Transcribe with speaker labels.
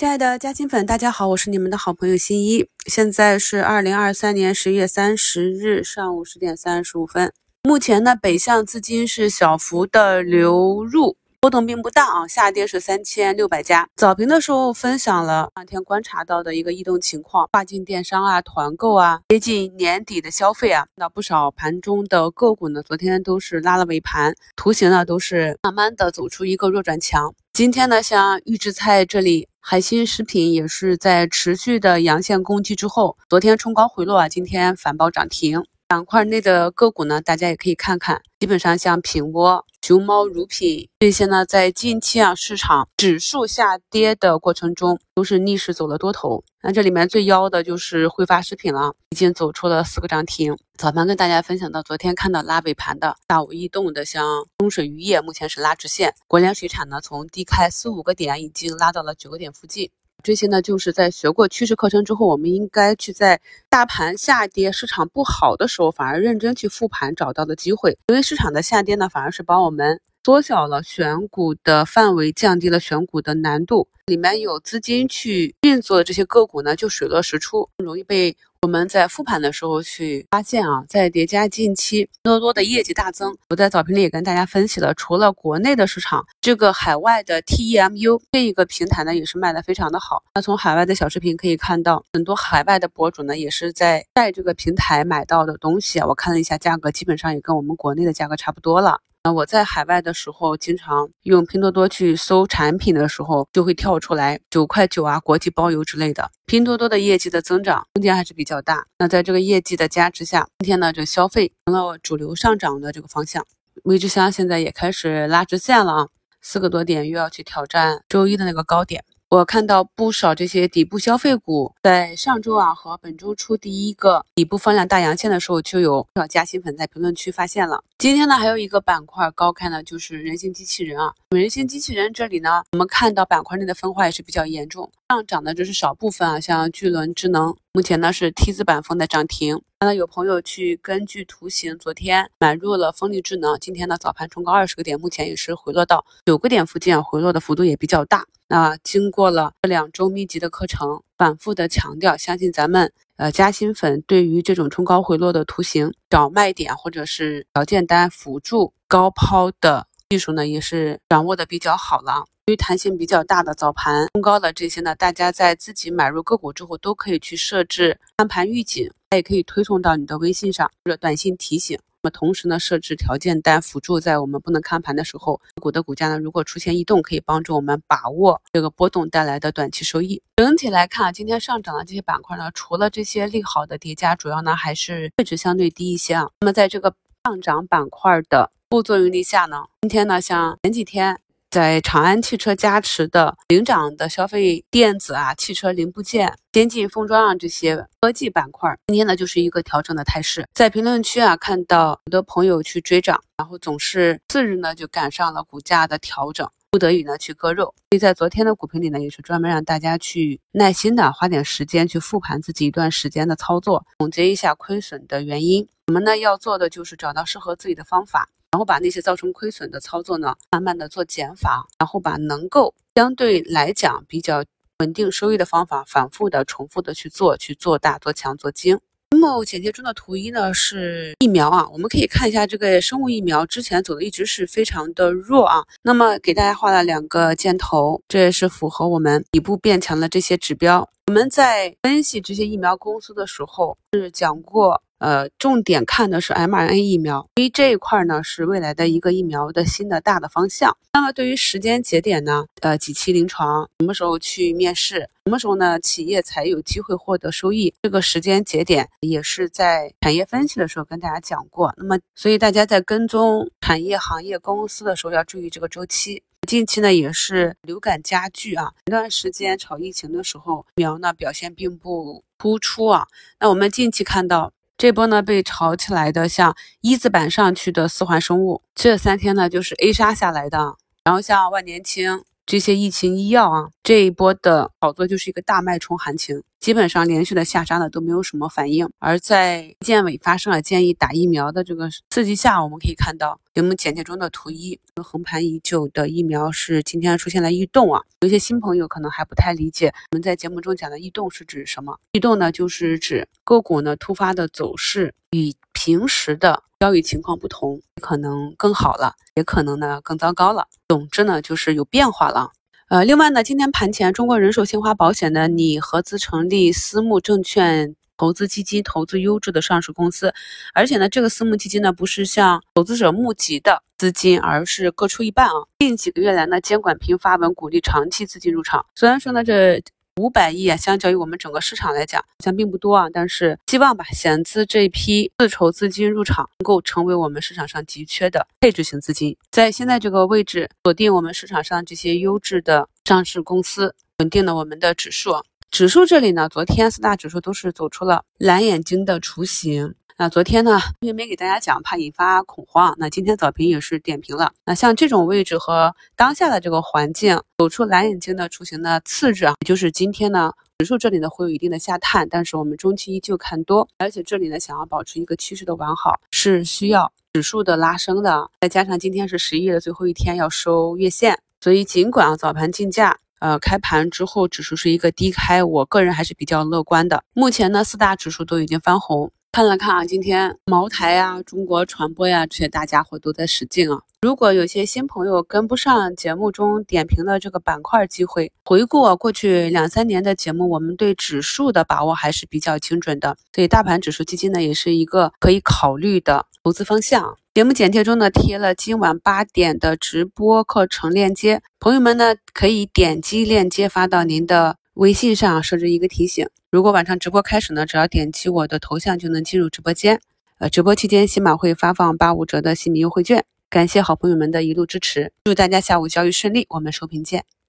Speaker 1: 亲爱的嘉兴粉，大家好，我是你们的好朋友新一。现在是二零二三年十月三十日上午十点三十五分。目前呢，北向资金是小幅的流入，波动并不大啊。下跌是三千六百家。早评的时候分享了当天观察到的一个异动情况，跨境电商啊、团购啊，接近年底的消费啊，那不少盘中的个股呢，昨天都是拉了尾盘，图形呢都是慢慢的走出一个弱转强。今天呢，像预制菜这里。海鑫食品也是在持续的阳线攻击之后，昨天冲高回落啊，今天反包涨停。板块内的个股呢，大家也可以看看，基本上像品窝、熊猫乳品这些呢，在近期啊市场指数下跌的过程中，都是逆势走了多头。那这里面最妖的就是汇发食品了，已经走出了四个涨停。早盘跟大家分享到，昨天看到拉尾盘的大午异动的，像中水渔业，目前是拉直线。国联水产呢，从低开四五个点，已经拉到了九个点附近。这些呢，就是在学过趋势课程之后，我们应该去在大盘下跌、市场不好的时候，反而认真去复盘找到的机会。因为市场的下跌呢，反而是帮我们缩小了选股的范围，降低了选股的难度。里面有资金去运作的这些个股呢，就水落石出，容易被。我们在复盘的时候去发现啊，在叠加近期拼多多的业绩大增，我在早评里也跟大家分析了，除了国内的市场，这个海外的 TEMU 这一个平台呢也是卖的非常的好。那从海外的小视频可以看到，很多海外的博主呢也是在在这个平台买到的东西啊，我看了一下价格，基本上也跟我们国内的价格差不多了。那我在海外的时候，经常用拼多多去搜产品的时候，就会跳出来九块九啊，国际包邮之类的。拼多多的业绩的增长空间还是比较大。那在这个业绩的加持下，今天呢，这消费成了主流上涨的这个方向。微之香现在也开始拉直线了啊，四个多点又要去挑战周一的那个高点。我看到不少这些底部消费股，在上周啊和本周出第一个底部放量大阳线的时候，就有不少加新粉在评论区发现了。今天呢，还有一个板块高开呢，就是人形机器人啊。人形机器人这里呢，我们看到板块内的分化也是比较严重，上涨的只是少部分啊，像巨轮智能，目前呢是 T 字板封在涨停。那有朋友去根据图形，昨天买入了风力智能，今天呢早盘冲高二十个点，目前也是回落到九个点附近啊，回落的幅度也比较大。那经过了这两周密集的课程，反复的强调，相信咱们呃加薪粉对于这种冲高回落的图形找卖点或者是条件单辅助高抛的技术呢，也是掌握的比较好了。对于弹性比较大的早盘冲高的这些呢，大家在自己买入个股之后，都可以去设置看盘预警，它也可以推送到你的微信上或者短信提醒。那么同时呢，设置条件单辅助，在我们不能看盘的时候，股的股价呢，如果出现异动，可以帮助我们把握这个波动带来的短期收益。整体来看，今天上涨的这些板块呢，除了这些利好的叠加，主要呢还是位置相对低一些啊。那么在这个上涨板块的副作用力下呢，今天呢，像前几天。在长安汽车加持的领涨的消费电子啊、汽车零部件、先进封装啊这些科技板块，今天呢就是一个调整的态势。在评论区啊看到很多朋友去追涨，然后总是次日呢就赶上了股价的调整，不得已呢去割肉。所以在昨天的股评里呢，也是专门让大家去耐心的花点时间去复盘自己一段时间的操作，总结一下亏损的原因。我们呢要做的就是找到适合自己的方法。然后把那些造成亏损的操作呢，慢慢的做减法，然后把能够相对来讲比较稳定收益的方法，反复的、重复的去做，去做大、做强、做精。那么简介中的图一呢是疫苗啊，我们可以看一下这个生物疫苗之前走的一直是非常的弱啊。那么给大家画了两个箭头，这也是符合我们底部变强的这些指标。我们在分析这些疫苗公司的时候是讲过。呃，重点看的是 mRNA 疫苗，因为这一块呢是未来的一个疫苗的新的大的方向。那么对于时间节点呢，呃，几期临床，什么时候去面试，什么时候呢，企业才有机会获得收益？这个时间节点也是在产业分析的时候跟大家讲过。那么，所以大家在跟踪产业行业公司的时候要注意这个周期。近期呢也是流感加剧啊，前段时间炒疫情的时候，苗呢表现并不突出啊。那我们近期看到。这波呢被炒起来的，像一字板上去的四环生物，这三天呢就是 A 杀下来的。然后像万年青这些疫情医药啊，这一波的炒作就是一个大脉冲行情，基本上连续的下杀呢都没有什么反应。而在建委发生了建议打疫苗的这个刺激下，我们可以看到节目简介中的图一，横盘已久的疫苗是今天出现了异动啊。有些新朋友可能还不太理解，我们在节目中讲的异动是指什么？异动呢，就是指个股呢突发的走势与平时的。交易情况不同，可能更好了，也可能呢更糟糕了。总之呢，就是有变化了。呃，另外呢，今天盘前，中国人寿新华保险呢拟合资成立私募证券投资基金，投资优质的上市公司。而且呢，这个私募基金呢不是向投资者募集的资金，而是各出一半啊。近几个月来呢，监管频发文鼓励长期资金入场。虽然说呢这。五百亿啊，相较于我们整个市场来讲，好像并不多啊。但是希望吧，险资这一批自筹资金入场，能够成为我们市场上急缺的配置型资金，在现在这个位置锁定我们市场上这些优质的上市公司，稳定了我们的指数。指数这里呢，昨天四大指数都是走出了蓝眼睛的雏形。那昨天呢，因为没给大家讲，怕引发恐慌。那今天早评也是点评了。那像这种位置和当下的这个环境，走出蓝眼睛的雏形的次日啊，也就是今天呢，指数这里呢会有一定的下探，但是我们中期依旧看多，而且这里呢想要保持一个趋势的完好，是需要指数的拉升的。再加上今天是十一月的最后一天，要收月线，所以尽管啊早盘竞价，呃开盘之后指数是一个低开，我个人还是比较乐观的。目前呢四大指数都已经翻红。看了看啊，今天茅台呀、中国传播呀这些大家伙都在使劲啊。如果有些新朋友跟不上节目中点评的这个板块机会，回顾过去两三年的节目，我们对指数的把握还是比较精准的。所以大盘指数基金呢，也是一个可以考虑的投资方向。节目简介中呢贴了今晚八点的直播课程链接，朋友们呢可以点击链接发到您的。微信上设置一个提醒，如果晚上直播开始呢，只要点击我的头像就能进入直播间。呃，直播期间喜马会发放八五折的新米优惠券，感谢好朋友们的一路支持，祝大家下午交易顺利，我们收评见。